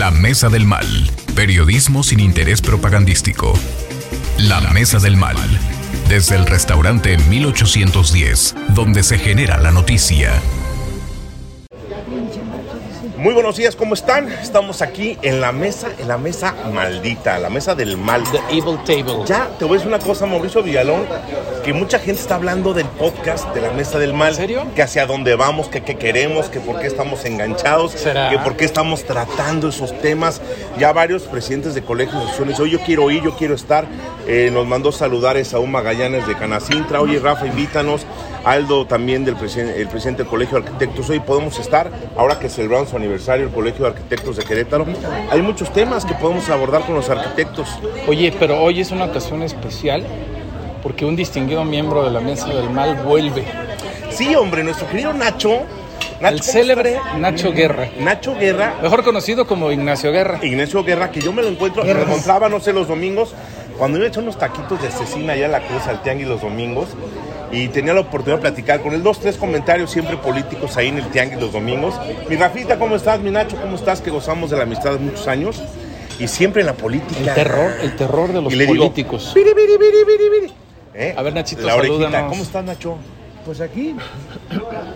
La Mesa del Mal. Periodismo sin interés propagandístico. La Mesa del Mal. Desde el restaurante 1810, donde se genera la noticia. Muy buenos días, ¿cómo están? Estamos aquí en la mesa, en la mesa maldita, la mesa del mal. The Evil Table. Ya, te voy a decir una cosa, Mauricio Villalón, que mucha gente está hablando del podcast de la mesa del mal. ¿En serio? Que hacia dónde vamos, que qué queremos, que por qué estamos enganchados, ¿Será? que por qué estamos tratando esos temas. Ya varios presidentes de colegios y asociaciones, oye, yo quiero ir, yo quiero estar. Eh, nos mandó saludar a Saúl Magallanes de Canacintra, oye, Rafa, invítanos. Aldo también del presidente, el presidente del Colegio de Arquitectos. Hoy podemos estar, ahora que celebramos su aniversario, el Colegio de Arquitectos de Querétaro. Hay muchos temas que podemos abordar con los arquitectos. Oye, pero hoy es una ocasión especial porque un distinguido miembro de la Mesa del Mal vuelve. Sí, hombre, nuestro querido Nacho. Nacho El célebre Nacho Guerra. Nacho Guerra, Mejor conocido como Ignacio Guerra. Ignacio Guerra, que yo me lo encuentro, me lo encontraba, no sé, los domingos, cuando iba a echar unos taquitos de cecina allá en la Cruz al Tianguis los domingos, y tenía la oportunidad de platicar con él, dos, tres comentarios siempre políticos ahí en el Tianguis los domingos. Mi Rafita, ¿cómo estás? Mi Nacho, ¿cómo estás? Que gozamos de la amistad de muchos años, y siempre en la política. El terror, el terror de los Y le digo, políticos. "Biri, biri, biri, biri, biri". ¿Eh? A ver, Nachito, La orejita. ¿cómo estás, Nacho? Pues aquí,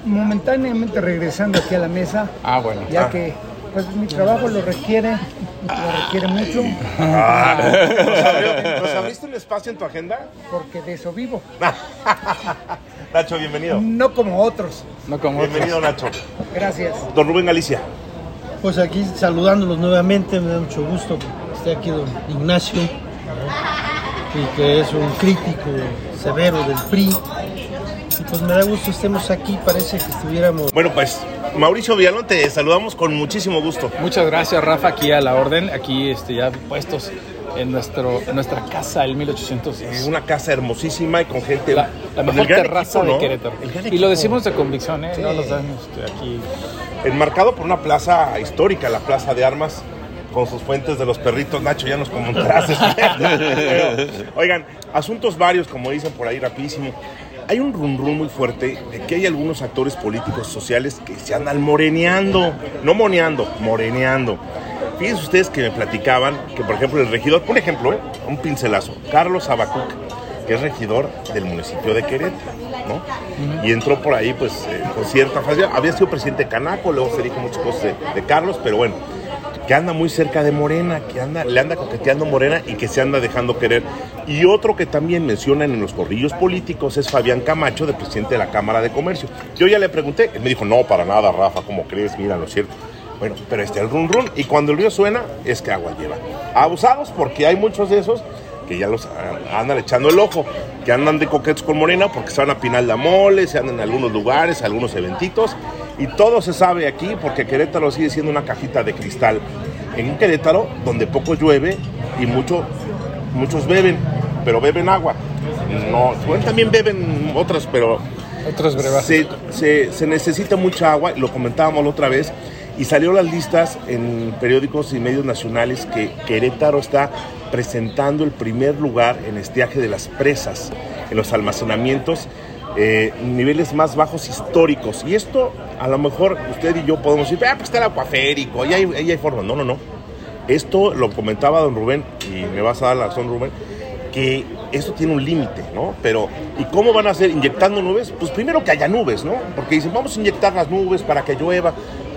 momentáneamente regresando aquí a la mesa, Ah, bueno. ya Ah. que pues mi trabajo lo requiere, lo requiere mucho, Ah, ¿nos, nos abriste un espacio en tu agenda? porque de eso vivo, Nacho, bienvenido. no como otros. No como otros. Bienvenido, Nacho. Gracias. Don Rubén Galicia. Pues aquí saludándolos nuevamente, me da mucho gusto que esté aquí don Ignacio, ¿no? y que es un crítico severo del PRI. Y pues me da gusto estemos aquí, parece que estuviéramos Bueno, pues Mauricio Villalón, te saludamos con muchísimo gusto. Muchas gracias, Rafa, aquí a la orden. Aquí este, ya puestos en, nuestro, en nuestra casa, el Es 1810. una casa hermosísima y con gente. La, mejor terraza equipo, ¿no? de Querétaro. Y lo decimos de convicción, ¿eh? No los dan este, aquí. Enmarcado por una plaza histórica, la Plaza de Armas, con sus fuentes de los perritos. Nacho, ya nos comentarás. Pero, Oigan, asuntos varios, como dicen por ahí rapidísimo. Hay un rum rum muy fuerte de que hay algunos actores políticos sociales que se andan moreneando, no moneando, moreneando. Fíjense ustedes que me platicaban que, por ejemplo, el regidor, un ejemplo, ¿eh? un pincelazo, Carlos Abacuc, que es regidor del municipio de Querétaro, ¿no? Y entró por ahí, pues, eh, con cierta facilidad. Había sido presidente de Canaco, luego se dijo muchas cosas de, de Carlos, pero bueno, que anda muy cerca de Morena, que anda, le anda coqueteando Morena y que se anda dejando querer. Y otro que también mencionan en los corrillos políticos es Fabián Camacho, de presidente de la Cámara de Comercio. Yo ya le pregunté, él me dijo, no, para nada, Rafa, ¿cómo crees? Mira, no es cierto. Bueno, pero este el run run, y cuando el río suena, es que agua lleva. Abusados porque hay muchos de esos que ya los ah, andan echando el ojo, que andan de coquetos con Morena porque se van a Pinal de Mole, se andan en algunos lugares, algunos eventitos, y todo se sabe aquí porque Querétaro sigue siendo una cajita de cristal. En un Querétaro donde poco llueve y mucho, muchos beben, pero beben agua. No, bueno, también beben otras, pero se, se- se necesita mucha agua, lo comentábamos la otra vez, y salió las listas en periódicos y medios nacionales que Querétaro está presentando el primer lugar en estiaje de las presas, en los almacenamientos, eh, niveles más bajos históricos. Y esto, a lo mejor usted y yo podemos decir, ah, pues está el acuaférico, hay, ahí hay forma. No, no, no. Esto lo comentaba don Rubén, y me vas a dar la razón, Rubén, que esto tiene un límite, ¿no? Pero, ¿y cómo van a hacer? ¿Inyectando nubes? Pues primero que haya nubes, ¿no? Porque dicen, vamos a inyectar las nubes para que llueva.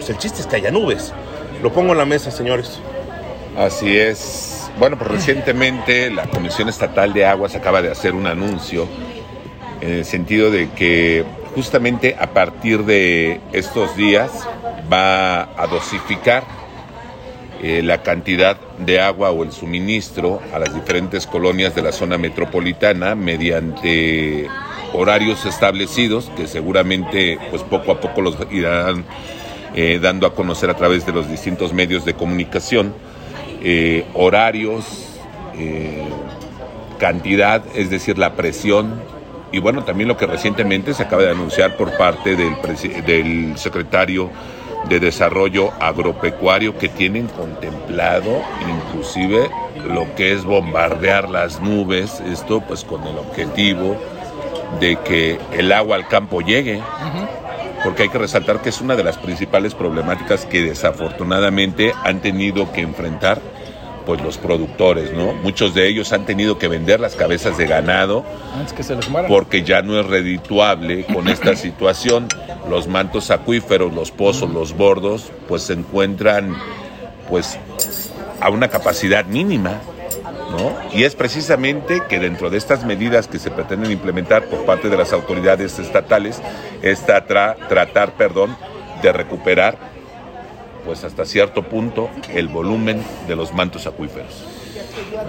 El chiste es que haya nubes. Lo pongo en la mesa, señores. Así es. Bueno, pues recientemente la Comisión Estatal de Aguas acaba de hacer un anuncio en el sentido de que justamente a partir de estos días va a dosificar eh, la cantidad de agua o el suministro a las diferentes colonias de la zona metropolitana mediante horarios establecidos que seguramente pues poco a poco los irán eh, dando a conocer a través de los distintos medios de comunicación eh, horarios, eh, cantidad, es decir, la presión y bueno, también lo que recientemente se acaba de anunciar por parte del, del secretario de Desarrollo Agropecuario que tienen contemplado inclusive lo que es bombardear las nubes, esto pues con el objetivo de que el agua al campo llegue. Porque hay que resaltar que es una de las principales problemáticas que desafortunadamente han tenido que enfrentar pues los productores, ¿no? Muchos de ellos han tenido que vender las cabezas de ganado Antes que se les mueran. porque ya no es redituable con esta situación. Los mantos acuíferos, los pozos, los bordos, pues se encuentran pues a una capacidad mínima, Y es precisamente que dentro de estas medidas que se pretenden implementar por parte de las autoridades estatales, está tra- tratar, perdón, de recuperar pues hasta cierto punto el volumen de los mantos acuíferos.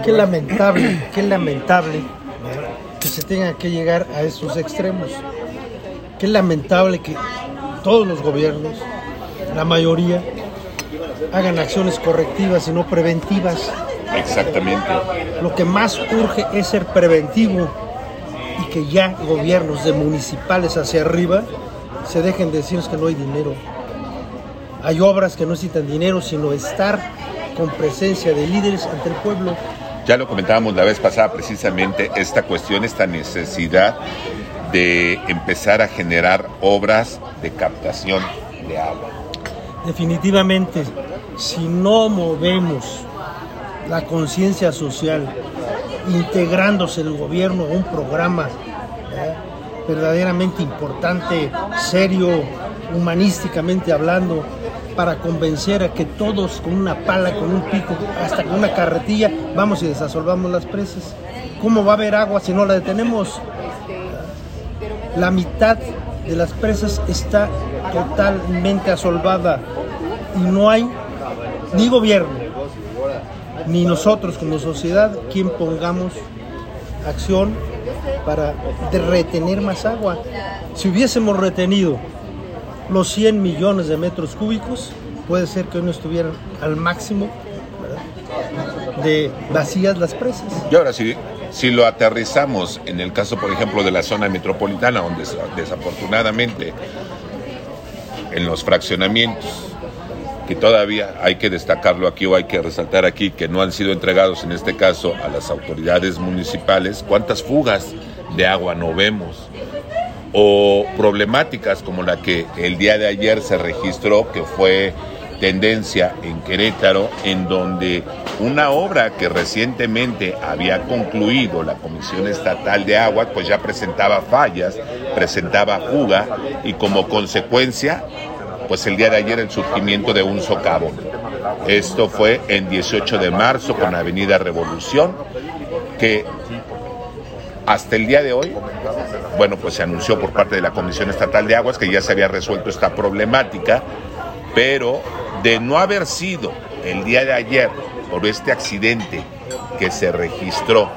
Qué lamentable, qué lamentable que se tenga que llegar a esos extremos. Qué lamentable que todos los gobiernos, la mayoría, hagan acciones correctivas y no preventivas. Exactamente. Lo que más urge es ser preventivo y que ya gobiernos de municipales hacia arriba se dejen de decirnos que no hay dinero. Hay obras que no necesitan dinero, sino estar con presencia de líderes ante el pueblo. Ya lo comentábamos la vez pasada precisamente esta cuestión, esta necesidad de empezar a generar obras de captación de agua. Definitivamente, si no movemos la conciencia social, integrándose el gobierno a un programa ¿eh? verdaderamente importante, serio, humanísticamente hablando, para convencer a que todos con una pala, con un pico, hasta con una carretilla, vamos y desasolvamos las presas. ¿Cómo va a haber agua si no la detenemos? La mitad de las presas está totalmente asolvada y no hay ni gobierno ni nosotros como sociedad quien pongamos acción para retener más agua. Si hubiésemos retenido los 100 millones de metros cúbicos, puede ser que hoy no estuvieran al máximo de vacías las presas. Y ahora si, si lo aterrizamos en el caso, por ejemplo, de la zona metropolitana, donde des- desafortunadamente en los fraccionamientos, que todavía hay que destacarlo aquí o hay que resaltar aquí, que no han sido entregados en este caso a las autoridades municipales, ¿cuántas fugas de agua no vemos? o problemáticas como la que el día de ayer se registró, que fue tendencia en Querétaro, en donde una obra que recientemente había concluido la Comisión Estatal de Agua, pues ya presentaba fallas, presentaba fuga y como consecuencia, pues el día de ayer el surgimiento de un socavón. Esto fue en 18 de marzo con Avenida Revolución, que hasta el día de hoy, bueno, pues se anunció por parte de la Comisión Estatal de Aguas que ya se había resuelto esta problemática, pero de no haber sido el día de ayer por este accidente que se registró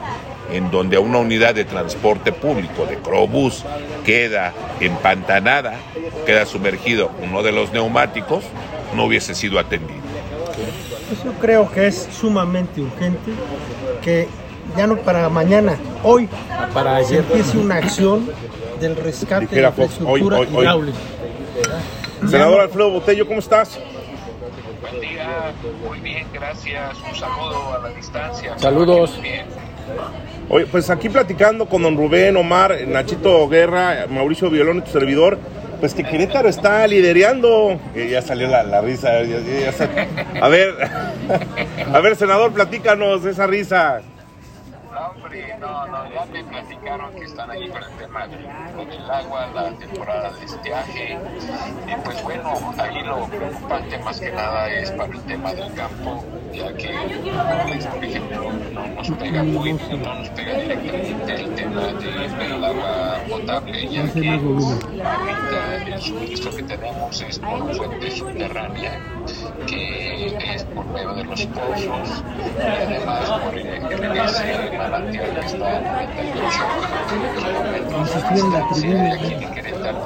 en donde una unidad de transporte público de Crobús queda empantanada, queda sumergido uno de los neumáticos, no hubiese sido atendido. Pues yo creo que es sumamente urgente que ya no para mañana, hoy Para se ayer. empiece una acción del rescate de Dijera la infraestructura hoy, hoy. hidráulica. Senador Alfredo Botello, ¿cómo estás? Buen día, muy bien, gracias. Un saludo a la distancia. Saludos. Bien. Oye, pues aquí platicando con don Rubén, Omar, Nachito Guerra, Mauricio Violón y tu servidor, pues que Querétaro está lidereando. Eh, ya salió la, la risa. ya- ya- A ver, a ver, senador, platícanos esa risa. No, hombre, no, no, ya me platicaron que están ahí con el tema del agua, la temporada de estiaje. Y pues bueno, ahí lo preocupante más que nada es para el tema del campo, ya que, pues, no nos pega muy, no nos pega directamente el tema de- del agua potable, ya que ahorita el suministro que tenemos es por fuente subterránea, que es por medio de los pozos y además por el- ese manantial que está a 98 kilómetros de aquí de Querétaro.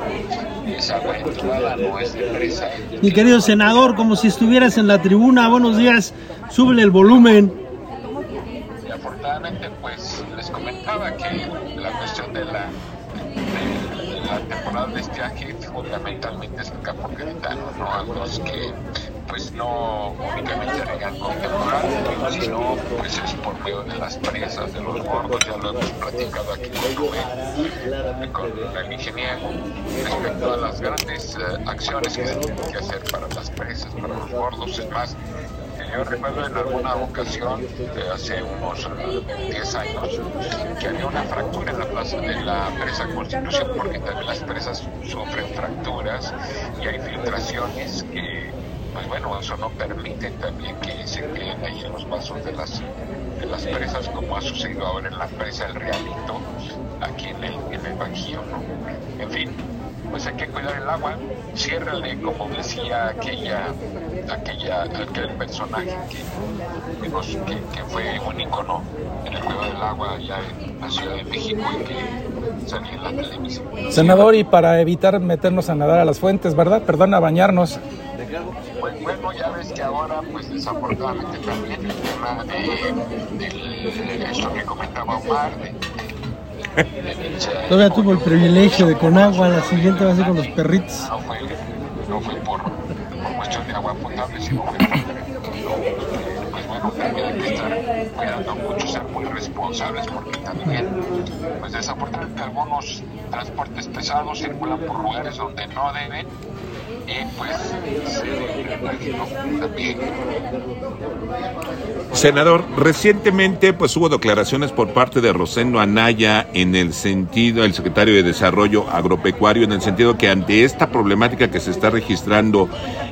Agua no es de presa. Mi querido senador, como si estuvieras en la tribuna, buenos días, súbele el volumen. Y afortunadamente, pues les comentaba que la cuestión de la, la temporada de estiaje fundamentalmente es el campo queretano, ¿no? los que pues no únicamente regan con temporal, sino pues es por medio de las presas, de los gordos, ya lo hemos platicado aquí con el ingeniero, respecto a las grandes eh, acciones que se tienen que hacer para las presas, para los gordos, es más, yo recuerdo en alguna ocasión, de hace unos 10 años, que había una fractura en la plaza de la presa Constitución, porque también las presas sufren fracturas y hay filtraciones que, pues bueno, eso no permite también que se queden ahí en los vasos de las, de las presas, como ha sucedido ahora en la presa El Realito, aquí en el, en el Bajío, ¿no? En fin, pues hay que cuidar el agua, ciérrale, como decía aquella, aquella, aquel personaje que, que, fue un icono en el juego del agua allá en la Ciudad de México y que salía en la televisión. Senador, y para evitar meternos a nadar a las fuentes, ¿verdad? Perdón, a bañarnos. Pues, bueno, ya ves que ahora, pues desafortunadamente también el tema de, de, eso que comentaba Omar, de, Todavía tuvo el privilegio de con agua, la siguiente va a ser con los perritos. No fue, no fue por, por cuestión de agua potable, sino fue por, pues bueno, también hay que estar cuidando mucho, ser muy responsables, porque también, pues desafortunadamente algunos transportes pesados circulan por lugares donde no deben Senador, recientemente pues hubo declaraciones por parte de Rosendo Anaya en el sentido, el secretario de Desarrollo Agropecuario, en el sentido que ante esta problemática que se está registrando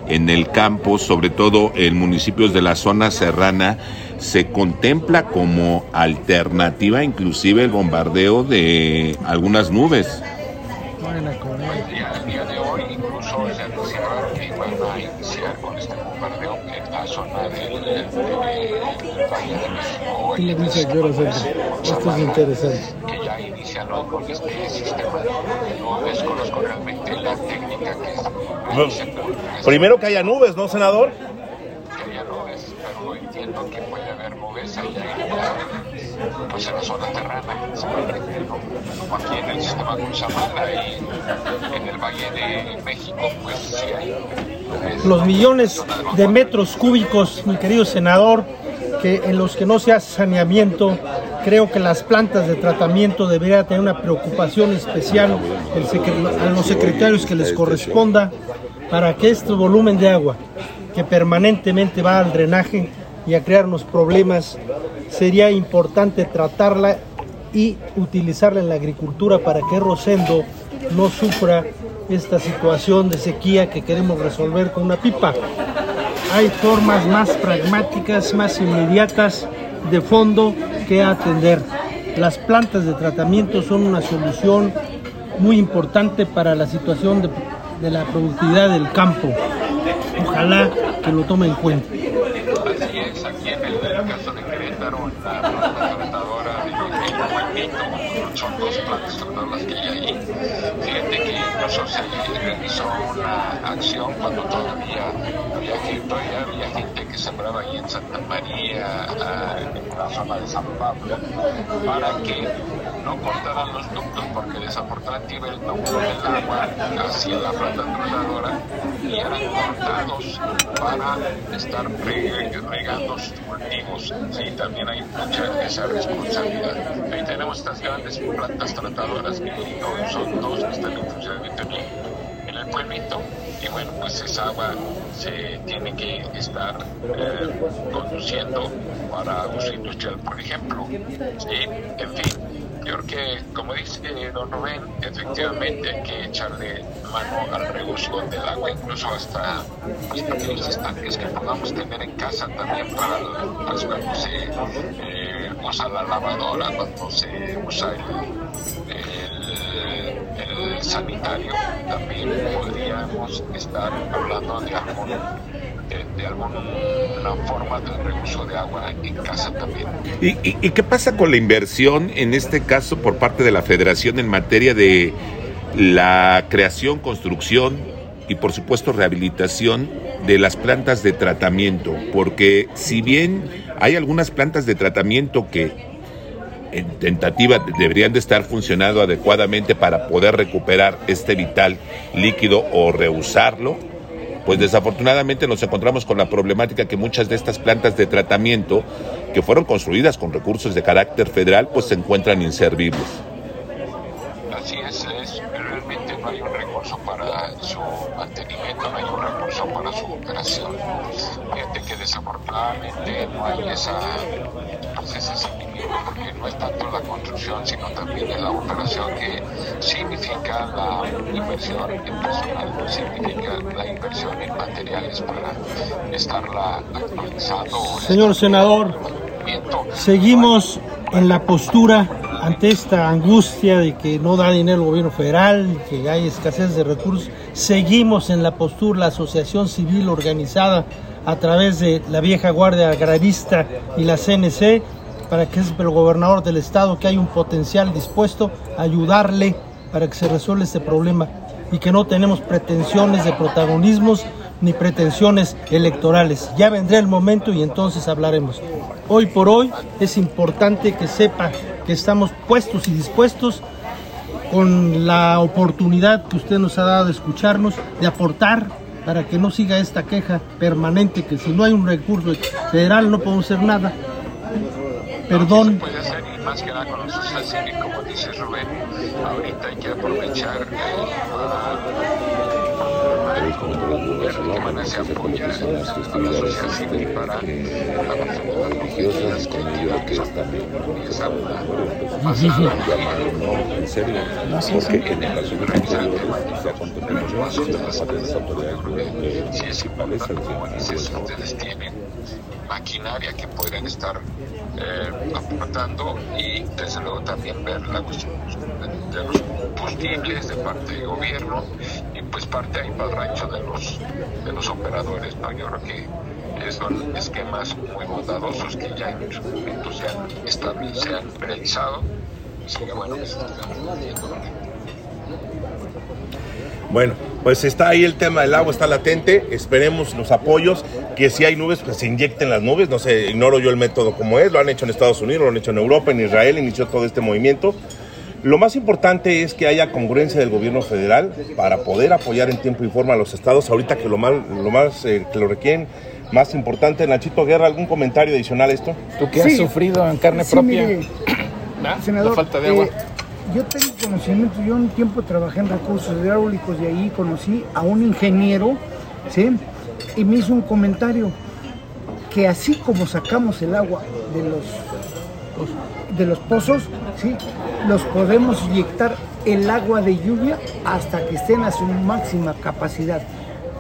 en el campo, sobre todo en municipios de la zona serrana, se contempla como alternativa inclusive el bombardeo de algunas nubes. El México. ¿Qué le dice a Esto es interesante. Que ya inician ¿no? con este sistema de nubes. Conozco realmente la técnica que es. Primero que haya nubes, ¿no, senador? Que haya nubes, pero entiendo que puede haber nubes allá en pues en la zona terrana, como aquí en el sistema Cuchamala y en el Valle de México, pues sí hay. Los millones de metros cúbicos, mi querido senador, que en los que no se hace saneamiento, creo que las plantas de tratamiento deberían tener una preocupación especial a los secretarios que les corresponda para que este volumen de agua que permanentemente va al drenaje y a crearnos problemas sería importante tratarla y utilizarla en la agricultura para que Rosendo no sufra esta situación de sequía que queremos resolver con una pipa. Hay formas más pragmáticas, más inmediatas de fondo que atender. Las plantas de tratamiento son una solución muy importante para la situación de, de la productividad del campo. Ojalá que lo tome en cuenta. Así es, aquí en el, caso de Querétaro, la planta tratadora de Huequito, son dos plantas tratadoras que hay ahí. Fíjate que incluso se realizó una acción cuando todavía todavía había gente que sembraba ahí en Santa María, en la zona de San Pablo, para que no cortaran los ductos, porque desafortunadamente el ducto del agua hacia la planta tratadora y eran cortados para estar regando sus cultivos. Sí, también hay mucha esa responsabilidad. Ahí tenemos estas grandes plantas tratadoras que son dos que están en funcionamiento pueblito y bueno, pues esa agua se tiene que estar eh, conduciendo para uso industrial, por ejemplo. Y, en fin, yo creo que, como dice don Rubén, efectivamente hay que echarle mano al reuso del agua, incluso hasta los pequeños estanques que podamos tener en casa también para pues, cuando se eh, usa la lavadora, cuando se usa el, el sanitario, también podríamos estar hablando de algún de, alguna forma de reuso de agua en casa también. ¿Y, ¿Y, qué pasa con la inversión, en este caso, por parte de la Federación en materia de la creación, construcción y, por supuesto, rehabilitación de las plantas de tratamiento? Porque si bien hay algunas plantas de tratamiento que en tentativa deberían de estar funcionando adecuadamente para poder recuperar este vital líquido o reusarlo, pues desafortunadamente nos encontramos con la problemática que muchas de estas plantas de tratamiento que fueron construidas con recursos de carácter federal pues se encuentran inservibles. Así es, es realmente no hay un recurso para su mantenimiento, no hay un recurso para su operación. Fíjate que desafortunadamente no hay esa, pues porque no es tanto la construcción, sino también la operación que significa la inversión en personal, significa la inversión en materiales para estarla actualizando. Señor senador, seguimos en la postura ante esta angustia de que no da dinero el gobierno federal, que hay escasez de recursos. Seguimos en la postura, la asociación civil organizada a través de la vieja guardia agrarista y la CNC, para que es el gobernador del estado que hay un potencial dispuesto a ayudarle para que se resuelva este problema y que no tenemos pretensiones de protagonismos ni pretensiones electorales. Ya vendrá el momento y entonces hablaremos. Hoy por hoy es importante que sepa que estamos puestos y dispuestos con la oportunidad que usted nos ha dado de escucharnos, de aportar para que no siga esta queja permanente que si no hay un recurso federal no podemos hacer nada. Perdón, puede hacer y más que nada con los sociedad civil, como dice Rubén, ahorita hay que aprovechar eh, se apoya a la sociedad civil para la que quiero que empieza a pasar En serio, porque en el caso de la tenemos más ustedes si es importante, como dices, ustedes tienen maquinaria que podrían estar eh, aportando y desde luego también ver la cuestión de, los combustibles de parte del gobierno y pues parte ahí para el rancho de los de los operadores no yo creo que son esquemas muy bondadosos que ya en su momento se han establecido se han realizado así que bueno haciendo Bueno, pues está ahí el tema del agua, está latente. Esperemos los apoyos, que si hay nubes, pues se inyecten las nubes. No sé, ignoro yo el método como es. Lo han hecho en Estados Unidos, lo han hecho en Europa, en Israel, inició todo este movimiento. Lo más importante es que haya congruencia del gobierno federal para poder apoyar en tiempo y forma a los estados. Ahorita que lo más, lo más eh, que lo requieren, más importante. Nachito Guerra, ¿algún comentario adicional a esto? Tú que has Sí. sufrido en carne Sí, propia senador, la falta de agua. eh, yo tengo conocimiento, yo un tiempo trabajé en recursos hidráulicos y ahí conocí a un ingeniero, ¿sí? Y me hizo un comentario que así como sacamos el agua de los, de los pozos, ¿sí? Los podemos inyectar el agua de lluvia hasta que estén a su máxima capacidad.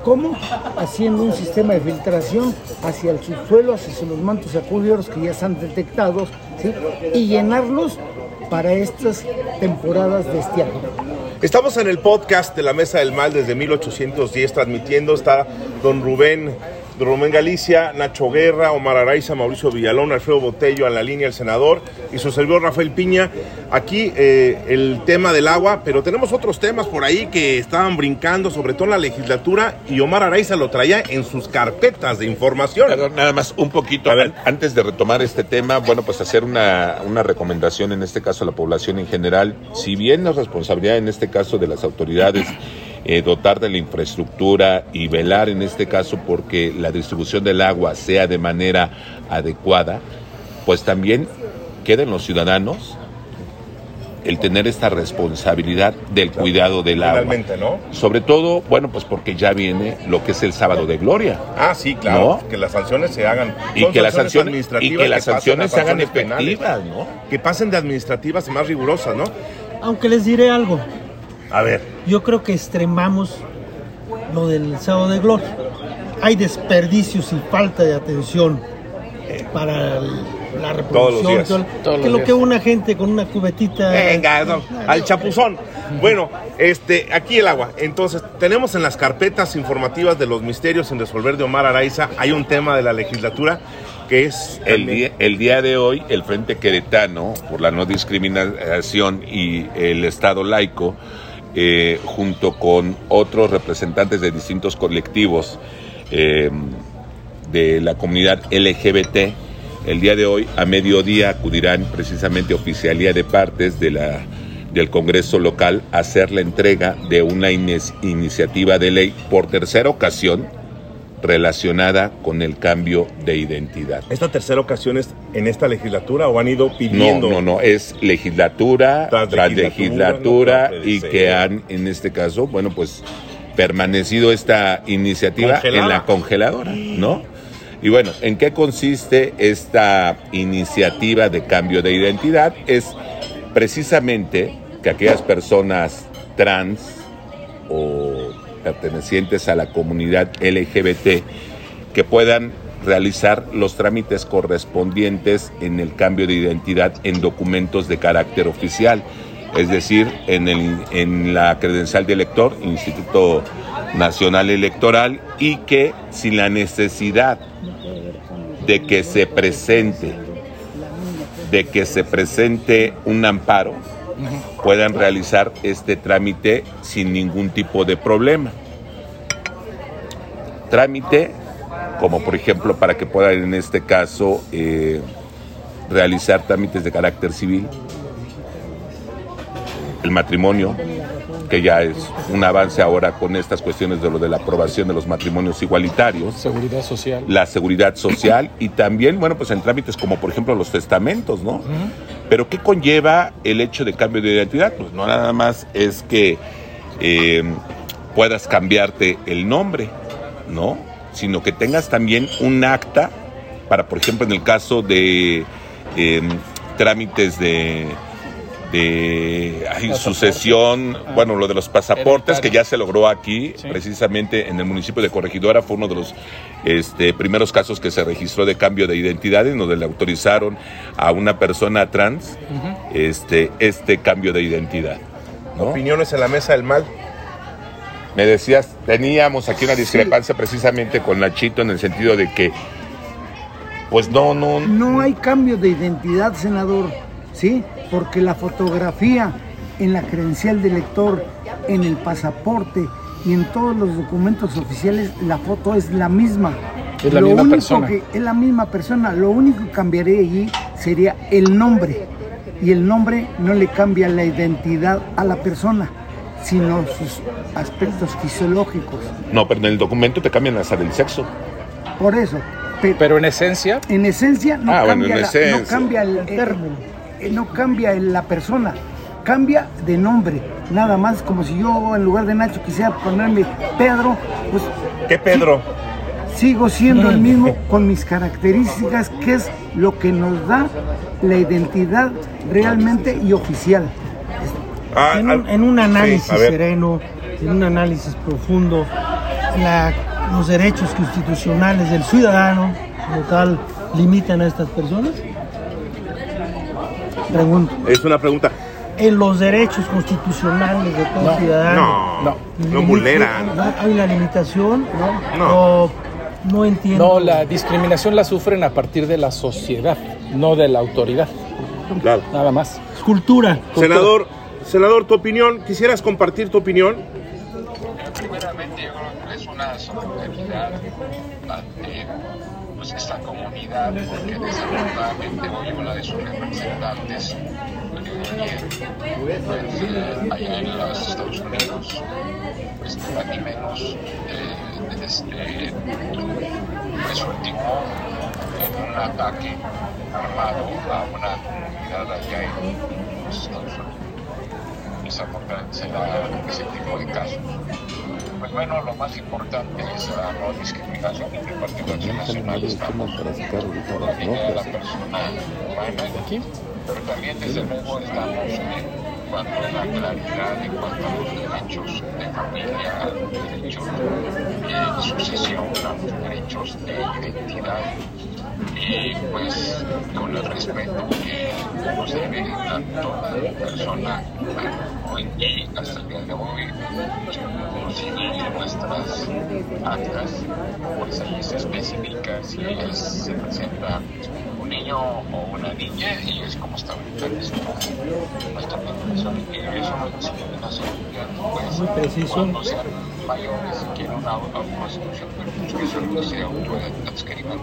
¿Cómo? Haciendo un sistema de filtración hacia el subsuelo, hacia los mantos acuíferos que ya están detectados, ¿sí? y llenarlos para estas temporadas de estiaje. Estamos en el podcast de la Mesa del Mal desde 1810 transmitiendo. Está don Rubén, don Rubén Galicia, Nacho Guerra, Omar Araiza, Mauricio Villalón, Alfredo Botello en la línea, el senador y su servidor Rafael Piña. Aquí eh, el tema del agua, pero tenemos otros temas por ahí que estaban brincando, sobre todo en la legislatura, y Omar Araiza lo traía en sus carpetas de información. Perdón, nada más un poquito A ver. antes de retomar este tema, bueno, pues hacer una, una recomendación en este caso a la población en general. Si bien es responsabilidad en este caso de las autoridades eh, dotar de la infraestructura y velar en este caso porque la distribución del agua sea de manera adecuada, pues también queda en los ciudadanos el tener esta responsabilidad del cuidado del agua. ¿no? Sobre todo, bueno, pues porque ya viene lo que es el sábado de gloria. Ah, sí, claro. ¿No? Que las sanciones se hagan. y que las sanciones sanciones y administrativas que las sanciones se hagan penales. efectivas, ¿no? Que pasen de administrativas más rigurosas, ¿no? aunque les diré algo, A ver. yo creo que extremamos lo del sábado de gloria. Hay desperdicios y falta de atención para el- la Todos los reproducción. días. todo- Todos que los lo días. que una gente con una cubetita. Venga, no, al chapuzón. Bueno, este, aquí el agua. Entonces, tenemos en las carpetas informativas de los misterios sin resolver de Omar Araiza, hay un tema de la legislatura que es El día, el día de hoy, el Frente Queretano, por la no discriminación y el Estado laico, eh, junto con otros representantes de distintos colectivos eh, de la comunidad LGBT, el día de hoy, a mediodía, acudirán precisamente oficialía de partes de la, del Congreso local a hacer la entrega de una inici- iniciativa de ley por tercera ocasión relacionada con el cambio de identidad. ¿Esta tercera ocasión es en esta legislatura o han ido pidiendo? No, no, no, es legislatura Tras tras legislatura, legislatura no, no y que han, en este caso, bueno, pues permanecido esta iniciativa Congelada. en la congeladora, ¿no? Y bueno, ¿en qué consiste esta iniciativa de cambio de identidad? Es precisamente que aquellas personas trans pertenecientes a la comunidad LGBT que puedan realizar los trámites correspondientes en el cambio de identidad en documentos de carácter oficial, es decir, en, el, en la credencial de elector, Instituto Nacional Electoral, y que sin la necesidad de que se presente, de que se presente un amparo, puedan realizar este trámite sin ningún tipo de problema. Trámite como por ejemplo para que puedan en este caso eh, realizar trámites de carácter civil, el matrimonio, que ya es un avance ahora con estas cuestiones de lo de la aprobación de los matrimonios igualitarios, Seguridad social. la seguridad social y también, bueno, pues en trámites como por ejemplo los testamentos, ¿no? Pero ¿qué conlleva el hecho de cambio de identidad? Pues no nada más es que eh, puedas cambiarte el nombre, ¿no? Sino que tengas también un acta para, por ejemplo, en el caso de eh, trámites de, de ay, Pasaporte. sucesión, Ah. bueno, lo de los pasaportes que ya se logró aquí, Sí. precisamente en el municipio de Corregidora, fue uno de los este, primeros casos que se registró de cambio de identidad, en donde le autorizaron a una persona trans este, este cambio de identidad. ¿no? Opiniones en la mesa del mal. Me decías, teníamos aquí una discrepancia precisamente con Nachito en el sentido de que, pues no, no, No hay cambio de identidad, senador, ¿sí? Porque la fotografía en la credencial de lector, en el pasaporte y en todos los documentos oficiales, la foto es la misma. Es la Lo misma único persona. que es la misma persona. Lo único que cambiaría allí sería el nombre. Y el nombre no le cambia la identidad a la persona, sino sus aspectos fisiológicos. no, pero en el documento te cambian hasta del sexo. Por eso. pe- Pero en esencia, en esencia no Ah, bueno, cambia, en la, esencia. no cambia el, el- eh, no cambia la persona, cambia de nombre. Nada más como si yo en lugar de Nacho quisiera ponerme Pedro, pues ¿Qué Pedro? sigo siendo el mismo con mis características, que es lo que nos da la identidad realmente y oficial. Ah, En un, en un análisis sí, sereno, en un análisis profundo, la- los derechos constitucionales del ciudadano, como tal, limitan a estas personas. Pregunto, Es una pregunta. en los derechos constitucionales de todo ciudadano. No, no, no vulneran. ¿no ¿Hay una limitación? No. O no entiendo. no, la discriminación la sufren a partir de la sociedad, no de la autoridad. Claro. Nada más. Cultura. Senador, senador, tu opinión, ¿quisieras compartir tu opinión? primeramente yo creo que es una solidaridad ante pues, esta comunidad porque desafortunadamente hoy una de sus representantes. Eh, allá en los Estados Unidos pues ni menos eh, este, pues en un ataque armado a una comunidad allá en los Estados Unidos desafortunadamente se da ese tipo de casos. Pues bueno, lo más importante es la no discriminación y el Partido Acción Nacional estamos por la dignidad de la persona humana, pero también desde luego estamos en cuanto a la claridad en cuanto a los derechos de familia, a los derechos de sucesión, a los derechos de identidad. Y pues con el respeto que debe dar toda persona humana. Hoy hasta el día de hoy, en nuestras actas, ahí se especifica si se presenta un niño o una niña y es como está ahorita nuestra, legislación y eso no es discriminación. Pues, Muy preciso. Cuando sean mayores quieren una autoconstitución, pero pues que se autoadscriban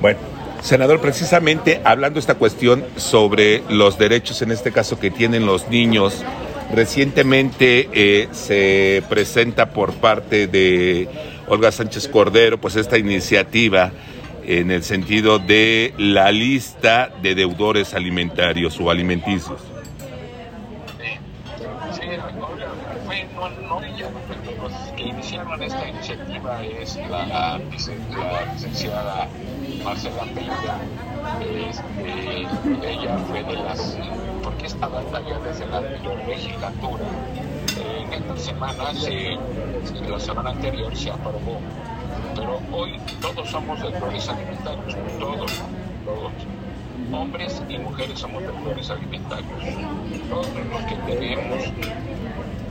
Bueno, Senador, precisamente hablando esta cuestión sobre los derechos, en este caso que tienen los niños, recientemente eh, se presenta por parte de Olga Sánchez Cordero, pues esta iniciativa en el sentido de la lista de deudores alimentarios o alimenticios. No, los que iniciaron esta iniciativa es la licenciada Marcela Peña. Este, ella fue de las, porque esta batalla desde la anterior legislatura, en esta semana, se, la semana anterior se aprobó, pero hoy todos somos deudores alimentarios, todos, todos hombres y mujeres somos deudores alimentarios. Todos los que tenemos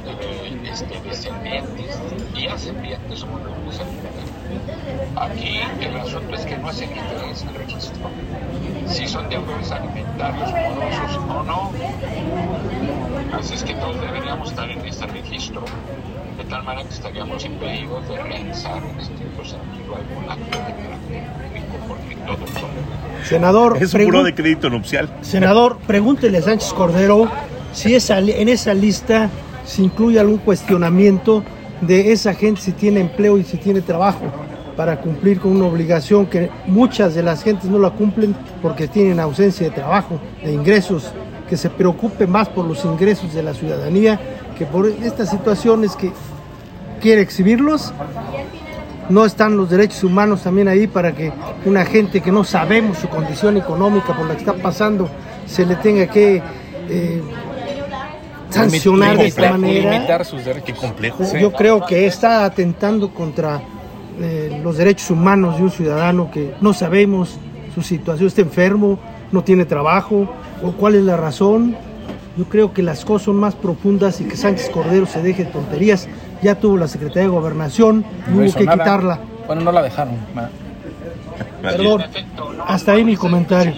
eh, este, descendientes y ascendientes somos deudores alimentarios. Aquí el asunto es que no hacen interés el registro. Si son deudores alimentarios morosos o no. Así es que todos deberíamos estar en este registro, de tal manera que estaríamos impedidos de realizar en estricto sentido algún acto de público, porque todos son Senador, es un puro de crédito nupcial. Senador, pregúntele a Sánchez Cordero si esa, en esa lista se incluye algún cuestionamiento de esa gente si tiene empleo y si tiene trabajo para cumplir con una obligación que muchas de las gentes no la cumplen porque tienen ausencia de trabajo, de ingresos, que se preocupe más por los ingresos de la ciudadanía que por estas situaciones que quiere exhibirlos. No están los derechos humanos también ahí para que una gente que no sabemos su condición económica por la que está pasando se le tenga que eh, sancionar de esta manera. Limitar sus derechos. Qué complejo. Yo creo que está atentando contra eh, los derechos humanos de un ciudadano que no sabemos su situación, está enfermo, no tiene trabajo, o cuál es la razón. Yo creo que las cosas son más profundas y que Sánchez Cordero se deje de tonterías. Ya tuvo la Secretaría de Gobernación y No hubo que nada. quitarla. Bueno, no la dejaron. Perdón, hasta ahí mi comentario.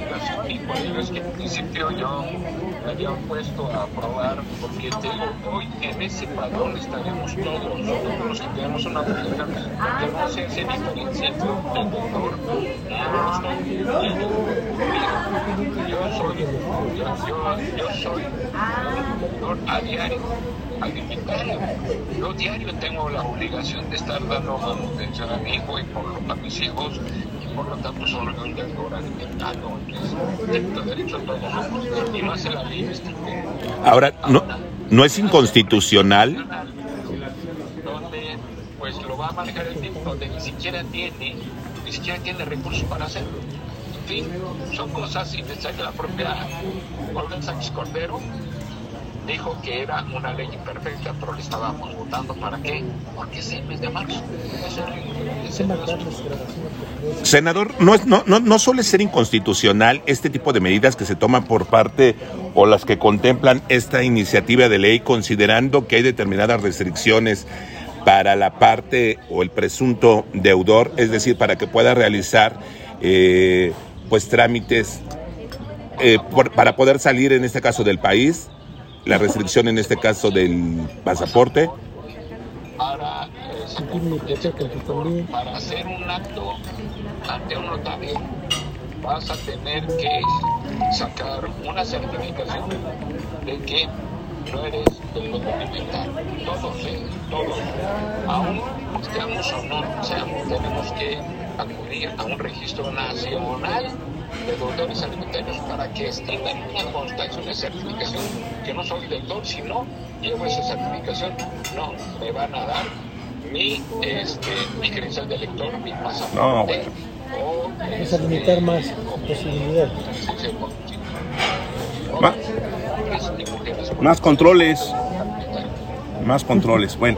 Legislación, Y por ello es que en principio yo me había puesto a aprobar, porque te digo, hoy en ese padrón estaríamos todos, todos los que tenemos una obligación, que no se hace diferencia entre doctor, moroso y. Mira, yo soy, yo, yo, soy un doctor a diario alimentario. Yo diario tengo la obligación de estar dando manutención a mi hijo y por a mis hijos por lo tanto deudor alimentario. Entonces, tengo derecho a todos y no hace la ley. Ahora, ¿no, no es inconstitucional? donde pues lo va a manejar el mismo, donde ni siquiera tiene, ni siquiera tiene recursos para hacerlo. En fin, son cosas pensar que la propia Olga Sánchez Cordero dijo que era una ley imperfecta, pero le estábamos votando para qué? Porque es el mes de marzo. Senador, no, es, no, no, no suele ser inconstitucional este tipo de medidas que se toman por parte o las que contemplan esta iniciativa de ley, considerando que hay determinadas restricciones para la parte o el presunto deudor, es decir, para que pueda realizar eh, pues trámites eh, para poder salir en este caso del país, la restricción en este caso del pasaporte. para, hacer un acto ante un notario vas a tener que sacar una certificación de que no eres del alimentario. Todos, todos, aún estemos o no seamos, tenemos que acudir a un registro nacional de deudores alimentarios para que extiendan una constancia, una certificación que no soy deudor, si no llevo esa certificación, no me van a dar mi, este, mi credencial de elector, mi pasaporte. No, bueno. o, a limitar más posibilidades. Ma- más controles. Más controles. Bueno,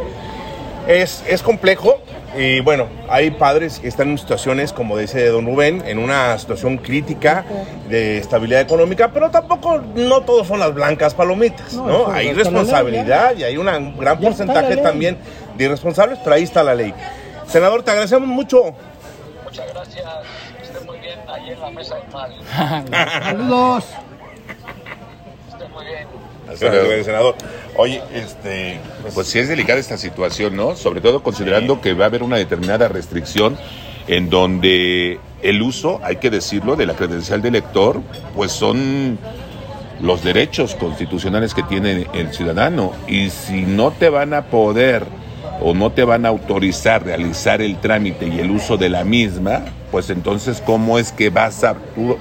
es, es complejo. Y bueno, hay padres que están en situaciones, como dice don Rubén, en una situación crítica de estabilidad económica, pero tampoco no todos son las blancas palomitas, ¿no? Hay responsabilidad y hay un gran porcentaje también de irresponsables, pero ahí está la ley. Senador, te agradecemos mucho. Muchas gracias, esté muy bien ahí en la mesa del mal. Saludos. Senador. Oye, este, Pues sí es delicada esta situación, ¿no? Sobre todo considerando que va a haber una determinada restricción en donde el uso, hay que decirlo, de la credencial de elector, pues son los derechos constitucionales que tiene el ciudadano. Y si no te van a poder o no te van a autorizar realizar el trámite y el uso de la misma, pues entonces, ¿cómo es que vas a, tú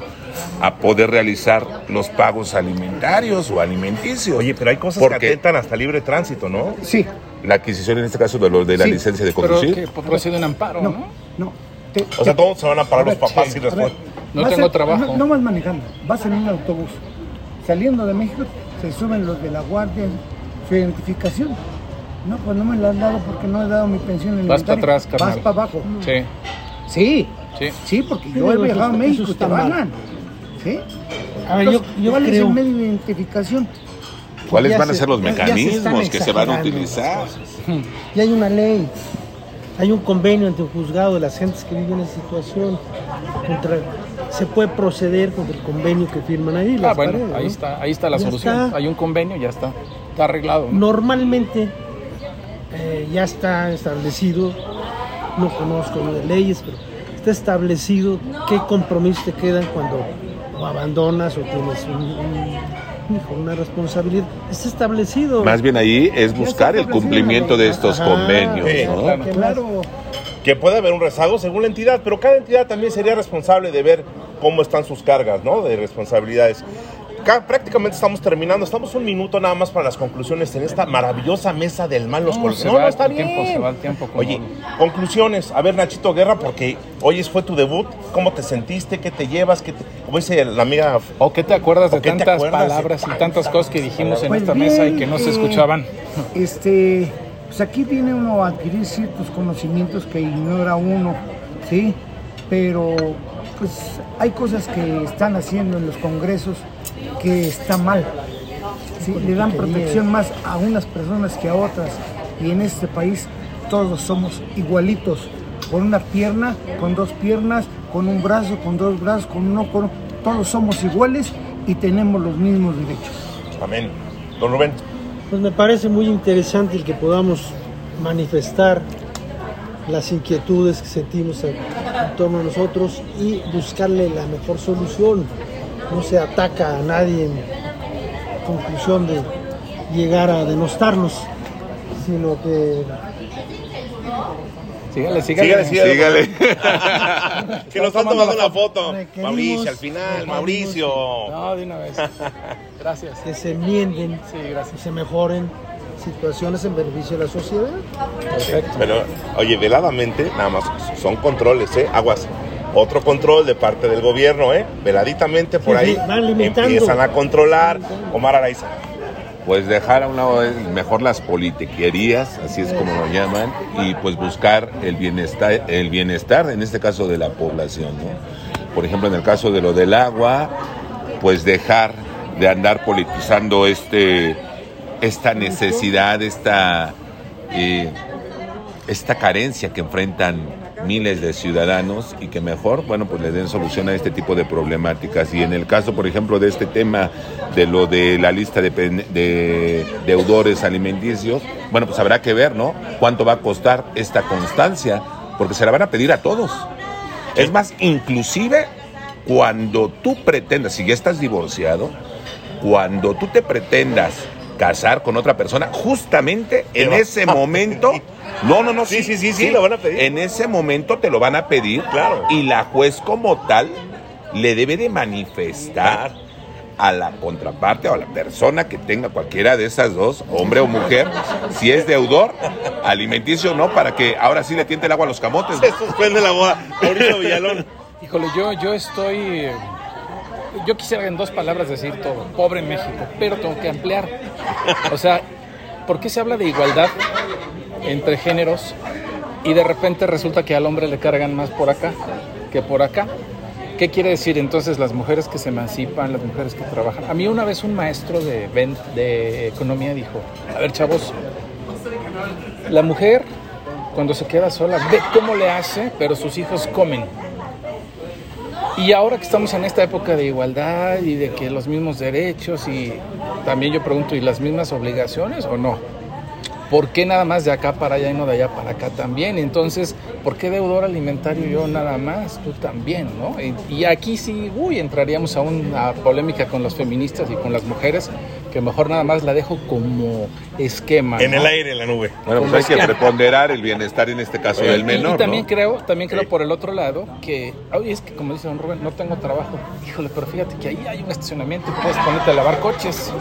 a poder realizar los pagos alimentarios o alimenticios? Oye, pero hay cosas Porque- que atentan hasta libre tránsito, ¿no? Sí, La adquisición en este caso de lo de la Sí, licencia de Pero conducir. que procede un amparo, no, ¿no? no. Te- O sea, todos se van a parar los A ver, papás sí, y A las ver, No tengo en- trabajo. No, no vas manejando, vas en un autobús. Saliendo de México, se suben los de la guardia, su identificación. No, pues no me la han dado porque no he dado mi pensión Vas para alimentaria. atrás, carnal. Vas para abajo. Sí, Sí, sí. sí, porque yo he viajado a México te van. ¿Sí? A ver, yo, Entonces, yo ¿Cuál es creo el medio de identificación? ¿Cuáles van a se- ser los se mecanismos que se van a utilizar? Y hay una ley, hay un convenio ante un juzgado de las gentes que viven en esa situación. Contra, se puede proceder contra el convenio que firman ahí. Ah, las bueno, paredes, ahí ¿no? está, ahí está la Ya solución. está. Hay un convenio, ya está. Está arreglado. ¿no? Normalmente eh, ya está establecido, no conozco lo de leyes, pero está establecido qué compromisos te quedan cuando o abandonas o tienes un, un hijo, una responsabilidad. Está establecido. Más bien ahí es buscar el cumplimiento de estos Ajá. convenios, Sí, ¿no? Claro, Que puede haber un rezago según la entidad, pero cada entidad también sería responsable de ver cómo están sus cargas, ¿no? De responsabilidades. Ca- prácticamente estamos terminando, estamos un minuto nada más para las conclusiones en esta maravillosa mesa del mal los No, se No, va no, está el bien. tiempo, se va el tiempo como- Oye, conclusiones. A ver, Nachito Guerra, porque hoy fue tu debut. ¿Cómo te sentiste? ¿Qué te llevas? ¿Qué te- Como dice la amiga ¿O qué te acuerdas de ¿O qué te tantas acuerdas? palabras y tantas cosas que dijimos en Pues esta bien, mesa y que no se eh, escuchaban? Este, pues aquí viene uno a adquirir ciertos conocimientos que ignora uno, ¿sí? Pero pues hay cosas que están haciendo en los congresos que está mal. ¿sí? Le dan protección más a unas personas que a otras. Y en este país todos somos igualitos. Con una pierna, con dos piernas, con un brazo, con dos brazos, con uno, con todos somos iguales y tenemos los mismos derechos. Amén. Don Rubén. Pues me parece muy interesante el que podamos manifestar las inquietudes que sentimos en, en torno a nosotros y buscarle la mejor solución. No se ataca a nadie en conclusión de llegar a denostarnos, sino que Sígale, sígale. Sígale, sígale. Sígale. Que nos están tomando una foto. Mauricio, al final, Mauricio. No, de una vez. Gracias. que se enmienden, Sí, que gracias. se mejoren situaciones en beneficio de la sociedad. Perfecto. Pero, oye, veladamente, nada más, son controles, ¿eh? Aguas. Otro control de parte del gobierno, ¿eh? Veladitamente por Sí, ahí empiezan a controlar. Omar Araiza. Pues dejar a un lado mejor las politiquerías, así es como lo llaman, y pues buscar el bienestar, el bienestar en este caso de la población, ¿no? Por ejemplo, en el caso de lo del agua, pues dejar de andar politizando este, esta necesidad, esta, eh, esta carencia que enfrentan miles de ciudadanos y que mejor, bueno, pues le den solución a este tipo de problemáticas. Y en el caso, por ejemplo, de este tema de lo de la lista de, de deudores alimenticios, bueno, pues habrá que ver, ¿no? Cuánto va a costar esta constancia, porque se la van a pedir a todos. Es más, inclusive cuando tú pretendas, si ya estás divorciado, cuando tú te pretendas casar con otra persona, justamente en ese momento, no, no, no, Sí, sí, sí, sí, lo van a pedir. En ese momento te lo van a pedir, Claro. y la juez como tal le debe de manifestar a la contraparte o a la persona que tenga cualquiera de esas dos, hombre o mujer, si es deudor, alimenticio o no, para que ahora sí le tiente el agua a los camotes. Se suspende la boda. Mauricio Villalón. Híjole, yo, yo estoy. Yo quisiera en dos palabras decir todo. Pobre México, pero tengo que ampliar. O sea, ¿por qué se habla de igualdad entre géneros y de repente resulta que al hombre le cargan más por acá que por acá? ¿Qué quiere decir entonces las mujeres que se emancipan, las mujeres que trabajan? A mí una vez un maestro de, de economía dijo, a ver chavos, la mujer cuando se queda sola ve cómo le hace, pero sus hijos comen. Y ahora que estamos en esta época de igualdad y de que los mismos derechos y también yo pregunto, ¿y las mismas obligaciones o no? ¿Por qué nada más de acá para allá y no de allá para acá también? Entonces, ¿por qué deudor alimentario yo nada más? Tú también, ¿no? Y, y aquí sí, uy, entraríamos a una polémica con los feministas y con las mujeres, que mejor nada más la dejo como esquema. En ¿no? el aire, en la nube. Bueno, pues hay que preponderar el bienestar en este caso del Y- menor. y también ¿no? creo, también creo Sí. por el otro lado que, oye, es que como dice don Rubén, no tengo trabajo. Híjole, pero fíjate que ahí hay un estacionamiento y puedes ponerte a lavar coches.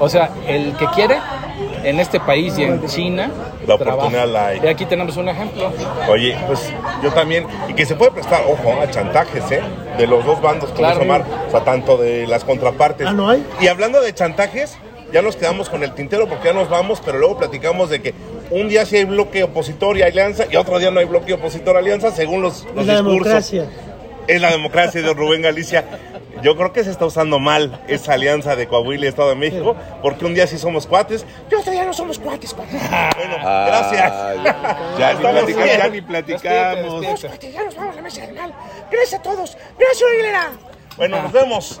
O sea, el que quiere, en este país y en China, La oportunidad la hay. Y aquí tenemos un ejemplo. Oye, pues yo también, y que se puede prestar, ojo, a chantajes, ¿eh? De los dos bandos, como Claro. Omar, o sea, tanto de las contrapartes. Ah, ¿no hay? Y hablando de chantajes, ya nos quedamos con el tintero porque ya nos vamos, pero luego platicamos de que un día sí hay bloque opositor y alianza, y otro día no hay bloque opositor alianza, según los, los Es la discursos. democracia. Es la democracia de Rubén Galicia. Yo creo que se está usando mal esa alianza de Coahuila y Estado de México, porque un día sí somos cuates y otro día no somos cuates, cuates. Bueno, Ah, gracias. ya, ya ni platicamos, ya ni platicamos. Despídete, Ya nos vamos a la mesa mal. Gracias a todos. Gracias, Aguilera. Bueno, nos vemos.